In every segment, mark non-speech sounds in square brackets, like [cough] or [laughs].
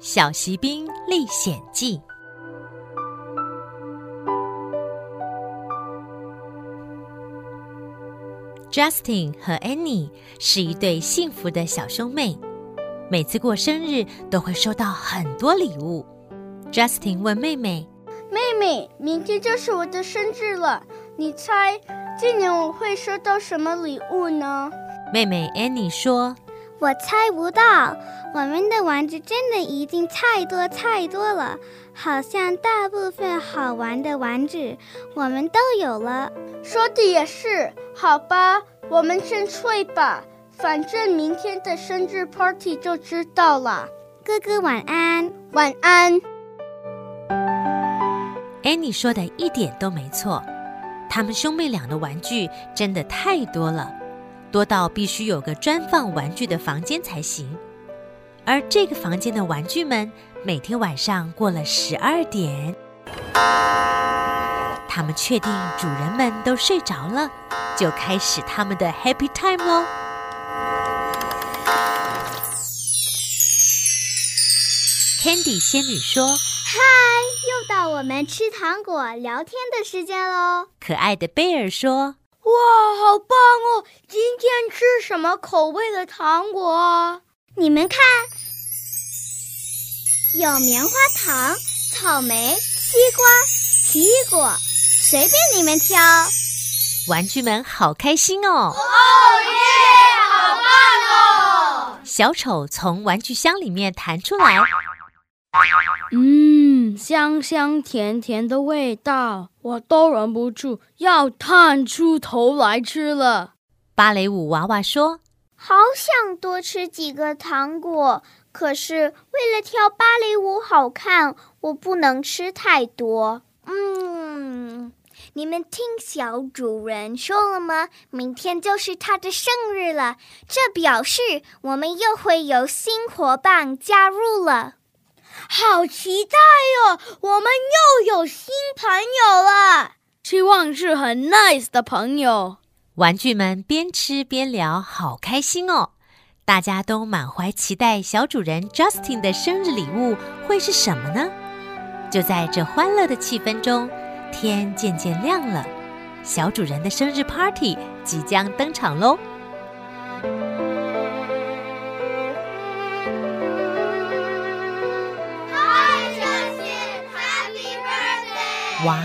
小锡兵历险记》。Justin 和 Annie 是一对幸福的小兄妹，每次过生日都会收到很多礼物。Justin 问妹妹：“妹妹，明天就是我的生日了，你猜今年我会收到什么礼物呢？”妹妹 Annie 说：“我猜不到，我们的玩具真的已经太多太多了，好像大部分好玩的玩具我们都有了。”说的也是，好吧，我们先睡吧，反正明天的生日 party 就知道了。哥哥晚安，晚安。Annie 说的一点都没错，他们兄妹俩的玩具真的太多了，多到必须有个专放玩具的房间才行。而这个房间的玩具们，每天晚上过了十二点。他们确定主人们都睡着了，就开始他们的 Happy Time 喽。Candy 仙女说：“嗨，又到我们吃糖果、聊天的时间喽。”可爱的贝尔说：“哇，好棒哦！今天吃什么口味的糖果啊？你们看，有棉花糖、草莓、西瓜、奇异果。”随便你们挑，玩具们好开心哦！哦耶，好棒哦！小丑从玩具箱里面弹出来，嗯，香香甜甜的味道，我都忍不住要探出头来吃了。芭蕾舞娃娃说：“好想多吃几个糖果，可是为了跳芭蕾舞好看，我不能吃太多。”嗯。你们听小主人说了吗？明天就是他的生日了，这表示我们又会有新伙伴加入了。好期待哟！我们又有新朋友了，希望是很 nice 的朋友。玩具们边吃边聊，好开心哦！大家都满怀期待，小主人 Justin 的生日礼物会是什么呢？就在这欢乐的气氛中。天渐渐亮了，小主人的生日 party 即将登场喽！哇，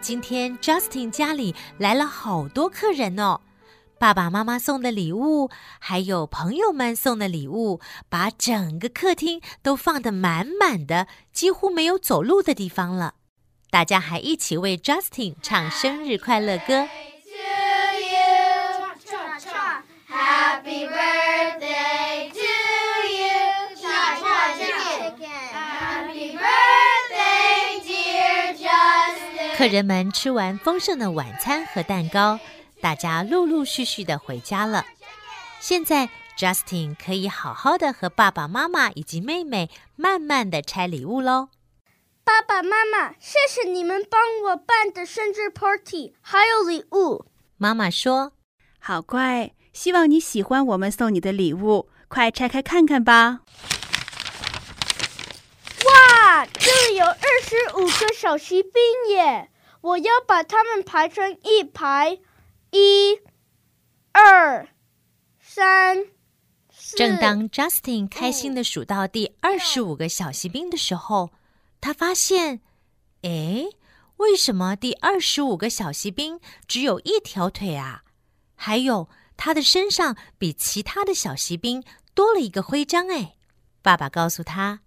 今天 Justin 家里来了好多客人哦，爸爸妈妈送的礼物，还有朋友们送的礼物，把整个客厅都放得满满的，几乎没有走路的地方了。大家还一起为 Justin 唱生日快乐歌。客人们吃完丰盛的晚餐和蛋糕，大家陆陆续续的回家了。现在 Justin 可以好好的和爸爸妈妈以及妹妹慢慢的拆礼物喽。爸爸妈妈，谢谢你们帮我办的生日 party，还有礼物。妈妈说：“好乖，希望你喜欢我们送你的礼物，快拆开看看吧。”哇，这里有二十五个小锡兵耶！我要把它们排成一排，一、二、三、四。正当 Justin 开心的数到第二十五个小锡兵的时候。他发现，哎，为什么第二十五个小锡兵只有一条腿啊？还有，他的身上比其他的小锡兵多了一个徽章。哎，爸爸告诉他：“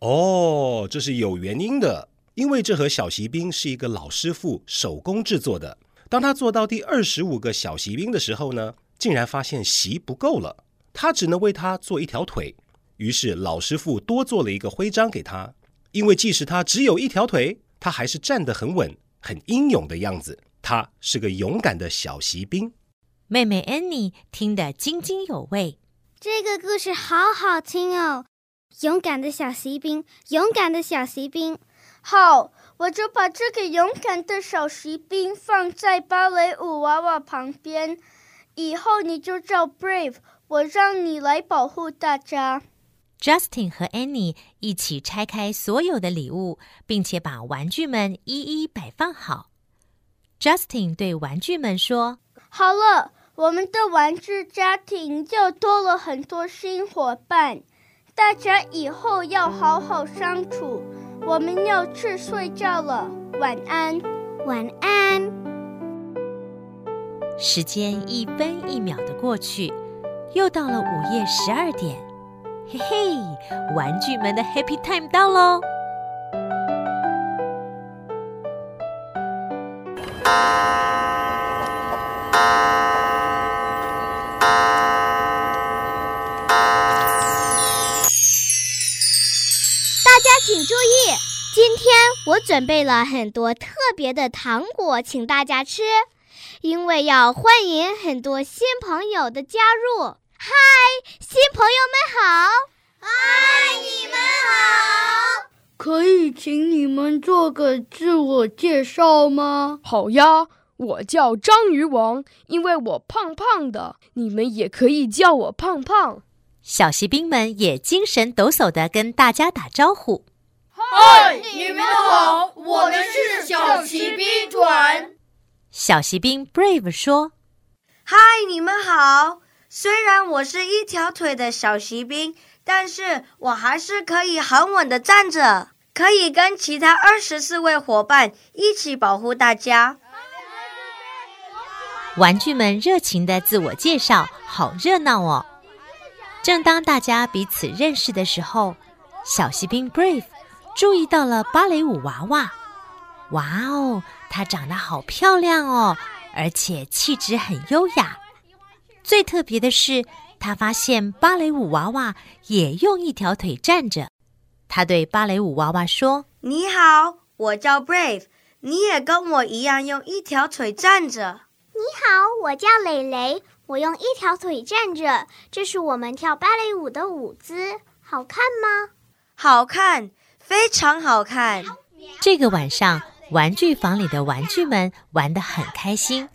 哦，这是有原因的，因为这盒小锡兵是一个老师傅手工制作的。当他做到第二十五个小锡兵的时候呢，竟然发现锡不够了，他只能为他做一条腿。于是老师傅多做了一个徽章给他。”因为即使他只有一条腿，他还是站得很稳，很英勇的样子。他是个勇敢的小锡兵。妹妹 Annie 听得津津有味。这个故事好好听哦！勇敢的小锡兵，勇敢的小锡兵。好，我就把这个勇敢的小锡兵放在芭蕾舞娃娃旁边。以后你就叫 Brave，我让你来保护大家。Justin 和 Annie 一起拆开所有的礼物，并且把玩具们一一摆放好。Justin 对玩具们说：“好了，我们的玩具家庭又多了很多新伙伴。大家以后要好好相处。我们要去睡觉了，晚安，晚安。”时间一分一秒的过去，又到了午夜十二点。嘿嘿，玩具们的 Happy Time 到喽！我准备了很多特别的糖果，请大家吃，因为要欢迎很多新朋友的加入。嗨，新朋友们好！嗨，你们好！可以请你们做个自我介绍吗？好呀，我叫章鱼王，因为我胖胖的，你们也可以叫我胖胖。小骑兵们也精神抖擞地跟大家打招呼。嗨，你们好，我们是小骑兵团。小骑兵 Brave 说：“嗨，你们好。”虽然我是一条腿的小骑兵，但是我还是可以很稳的站着，可以跟其他二十四位伙伴一起保护大家。玩具们热情的自我介绍，好热闹哦！正当大家彼此认识的时候，小骑兵 Brave 注意到了芭蕾舞娃娃。哇哦，她长得好漂亮哦，而且气质很优雅。最特别的是，她发现芭蕾舞娃娃也用一条腿站着。她对芭蕾舞娃娃说：“你好，我叫 Brave，你也跟我一样用一条腿站着。”“你好，我叫蕾蕾，我用一条腿站着。这是我们跳芭蕾舞的舞姿，好看吗？”“好看，非常好看。”这个晚上，玩具房里的玩具们玩得很开心。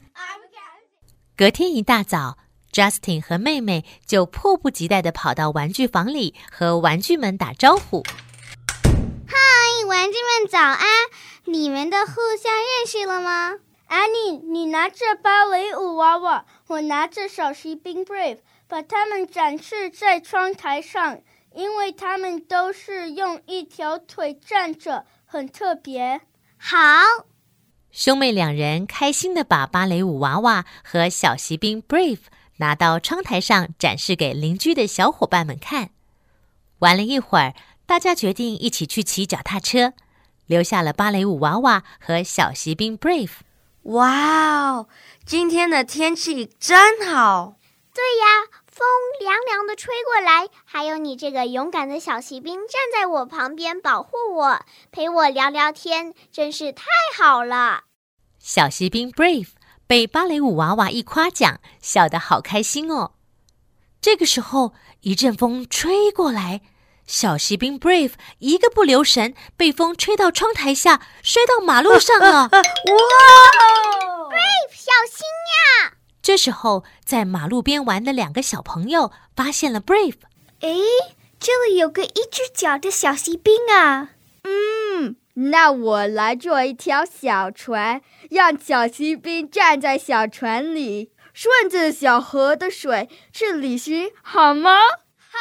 隔天一大早，Justin 和妹妹就迫不及待地跑到玩具房里，和玩具们打招呼。嗨，玩具们早安！你们的互相认识了吗？安妮，你拿着芭蕾舞娃娃，我拿着小骑兵 Brave，把它们展示在窗台上，因为他们都是用一条腿站着，很特别。好。兄妹两人开心地把芭蕾舞娃娃和小骑兵 Brave。拿到窗台上展示给邻居的小伙伴们看。玩了一会儿，大家决定一起去骑脚踏车，留下了芭蕾舞娃娃和小骑兵 Brave。哇哦，今天的天气真好！对呀，风凉凉的吹过来，还有你这个勇敢的小骑兵站在我旁边保护我，陪我聊聊天，真是太好了。小骑兵 Brave。被芭蕾舞娃娃一夸奖，笑得好开心哦。这个时候，一阵风吹过来，小骑兵 Brave 一个不留神，被风吹到窗台下，摔到马路上了。[laughs] [laughs] 哇！Brave，小心呀！这时候，在马路边玩的两个小朋友发现了 Brave。诶，这里有个一只脚的小锡兵啊！嗯。那我来做一条小船，让小锡兵站在小船里，顺着小河的水去旅行，好吗？好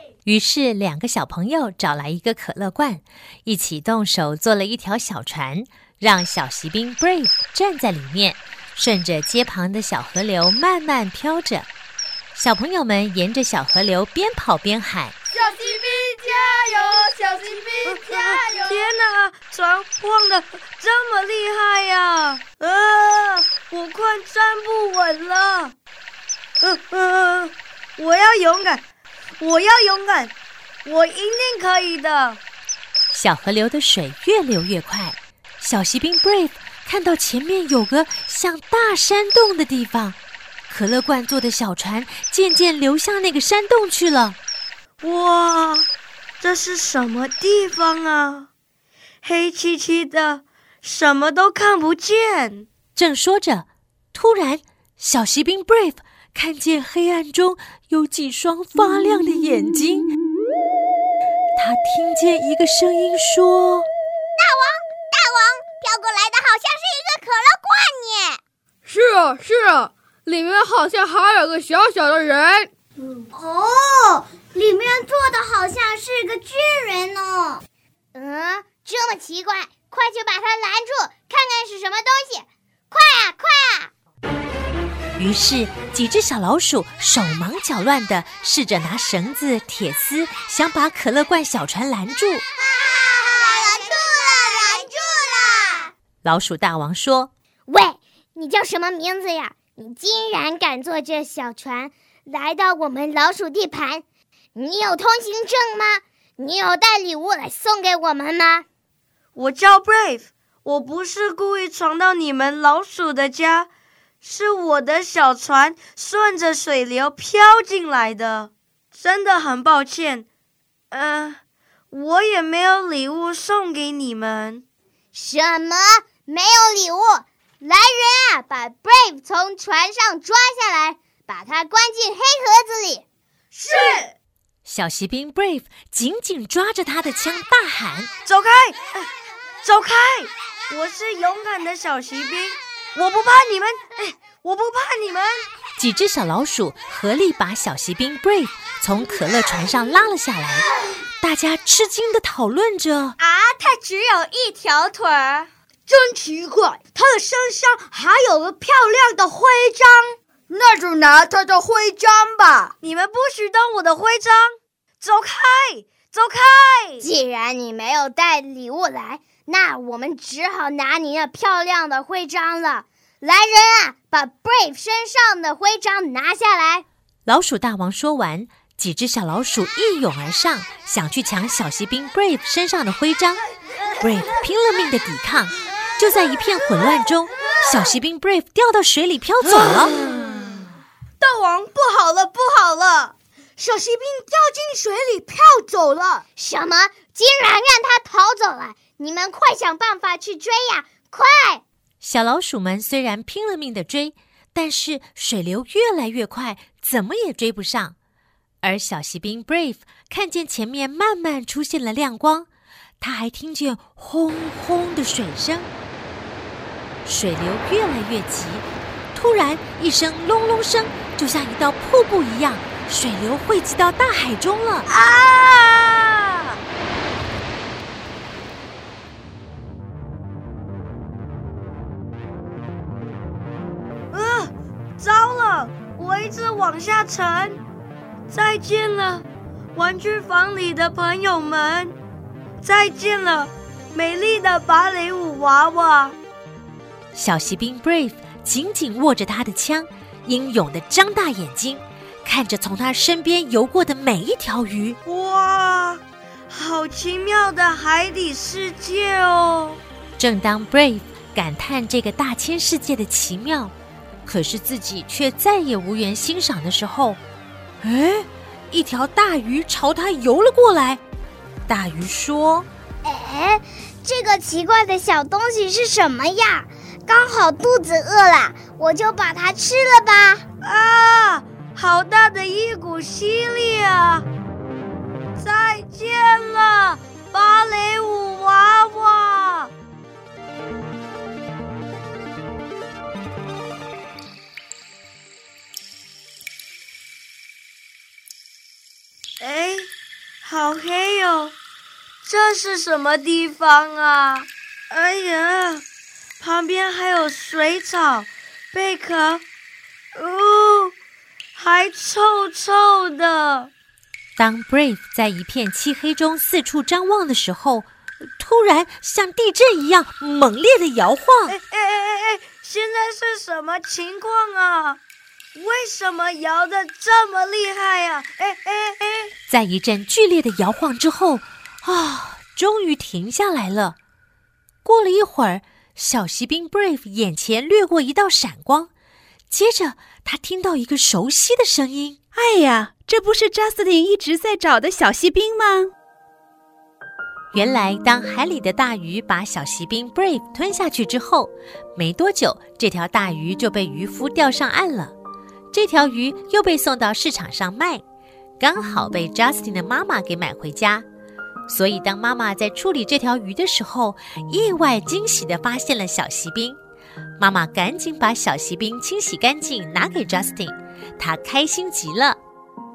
耶！于是两个小朋友找来一个可乐罐，一起动手做了一条小船，让小锡兵 Brave 站在里面，顺着街旁的小河流慢慢飘着。小朋友们沿着小河流边跑边喊：“小骑兵加油！小骑兵加油！”天哪，船晃的这么厉害呀！啊，我快站不稳了！嗯嗯，我要勇敢，我要勇敢，我一定可以的！小河流的水越流越快，小骑兵 Brave 看到前面有个像大山洞的地方。可乐罐做的小船渐渐流向那个山洞去了。哇，这是什么地方啊？黑漆漆的，什么都看不见。正说着，突然，小骑兵 Brave 看见黑暗中有几双发亮的眼睛。他听见一个声音说：“大王，大王，飘过来的好像是一个可乐罐呢！”“是啊，是啊，里面好像还有个小小的人。”“哦，里面坐的好像是个巨人哦。”“嗯，这么奇怪，快去把它拦住，看看是什么东西！快啊，快啊！”于是，几只小老鼠手忙脚乱地试着拿绳子、铁丝，想把可乐罐小船拦住。啊！老鼠大王说：“喂，你叫什么名字呀？你竟然敢坐这小船来到我们老鼠地盘？你有通行证吗？你有带礼物来送给我们吗？”我叫 Brave，我不是故意闯到你们老鼠的家。是我的小船顺着水流飘进来的，真的很抱歉。嗯、呃，我也没有礼物送给你们。什么？没有礼物？来人啊，把 Brave 从船上抓下来，把他关进黑盒子里。是。小骑兵 Brave 紧紧抓着他的枪，大喊：“走开！走开！我是勇敢的小骑兵。”我不怕你们，哎，我不怕你们。几只小老鼠合力把小骑兵 Brave 从可乐船上拉了下来，大家吃惊地讨论着：啊，他只有一条腿儿，真奇怪！他的身上还有个漂亮的徽章，那就拿他的徽章吧。你们不许动我的徽章，走开，走开！既然你没有带礼物来。那我们只好拿你那漂亮的徽章了。来人啊，把 Brave 身上的徽章拿下来！老鼠大王说完，几只小老鼠一拥而上，想去抢小锡兵 Brave 身上的徽章。Brave 拼了命的抵抗，就在一片混乱中，小骑兵 Brave 掉到水里飘走了。大王，不好了，不好了！小骑兵掉进水里飘走了。什么？竟然让他逃走了！你们快想办法去追呀！快！小老鼠们虽然拼了命的追，但是水流越来越快，怎么也追不上。而小骑兵 Brave 看见前面慢慢出现了亮光，他还听见轰轰的水声。水流越来越急，突然一声隆隆声，就像一道瀑布一样，水流汇集到大海中了！啊！糟了，我一直往下沉，再见了，玩具房里的朋友们，再见了，美丽的芭蕾舞娃娃。小骑兵 Brave 紧紧握着他的枪，英勇地张大眼睛，看着从他身边游过的每一条鱼。哇，好奇妙的海底世界哦！正当 Brave 感叹这个大千世界的奇妙。可是自己却再也无缘欣赏的时候，哎，一条大鱼朝他游了过来。大鱼说：“哎，这个奇怪的小东西是什么呀？刚好肚子饿了，我就把它吃了吧。”啊，好大的一股吸力啊！再见了，芭蕾舞娃娃。哎，好黑哟！这是什么地方啊？哎呀，旁边还有水草、贝壳，哦，还臭臭的。当 Brave 在一片漆黑中四处张望的时候，突然像地震一样猛烈的摇晃。哎哎哎哎，现在是什么情况啊？为什么摇得这么厉害呀？哎哎哎！在一阵剧烈的摇晃之后，啊，终于停下来了。过了一会儿，小锡兵 Brave 眼前掠过一道闪光，接着他听到一个熟悉的声音：“哎呀，这不是 Justin 一直在找的小锡兵吗？”原来，当海里的大鱼把小锡兵 Brave 吞下去之后，没多久，这条大鱼就被渔夫钓上岸了。这条鱼又被送到市场上卖，刚好被 Justin 的妈妈给买回家。所以，当妈妈在处理这条鱼的时候，意外惊喜地发现了小锡兵。妈妈赶紧把小锡兵清洗干净，拿给 Justin，他开心极了。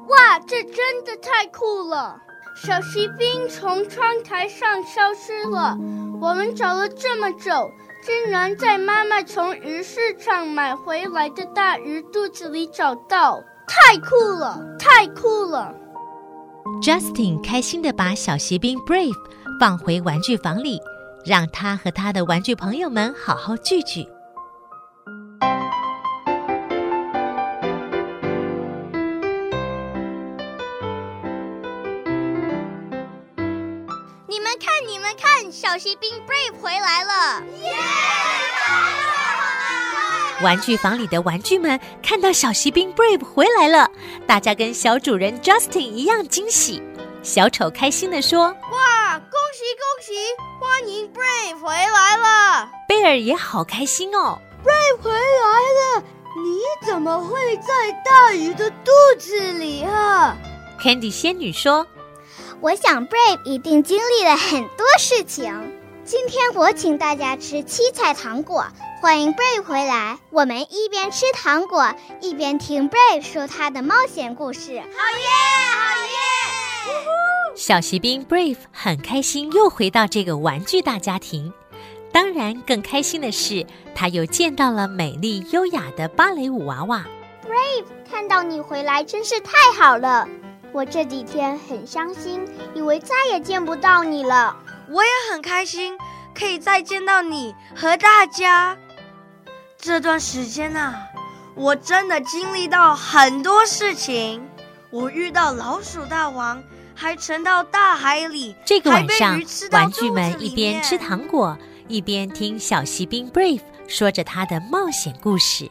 哇，这真的太酷了！小锡兵从窗台上消失了，我们找了这么久。竟然在妈妈从鱼市场买回来的大鱼肚子里找到，太酷了，太酷了！Justin 开心地把小锡兵 Brave 放回玩具房里，让他和他的玩具朋友们好好聚聚。你们看，你们看小锡兵 Brave 回来了！Yeah! 玩具房里的玩具们看到小锡兵 Brave 回来了，大家跟小主人 Justin 一样惊喜。小丑开心地说：“哇，恭喜恭喜，欢迎 Brave 回来了！”贝尔也好开心哦，Brave 回来了！你怎么会在大鱼的肚子里啊？Candy 仙女说。我想，Brave 一定经历了很多事情。今天我请大家吃七彩糖果，欢迎 Brave 回来。我们一边吃糖果，一边听 Brave 说他的冒险故事。好耶，好耶！小骑兵 Brave 很开心，又回到这个玩具大家庭。当然，更开心的是，他又见到了美丽优雅的芭蕾舞娃娃。Brave，看到你回来真是太好了。我这几天很伤心，以为再也见不到你了。我也很开心，可以再见到你和大家。这段时间啊，我真的经历到很多事情。我遇到老鼠大王，还沉到大海里。这个晚上，玩具们一边吃糖果，一边听小锡兵 Brave 说着他的冒险故事。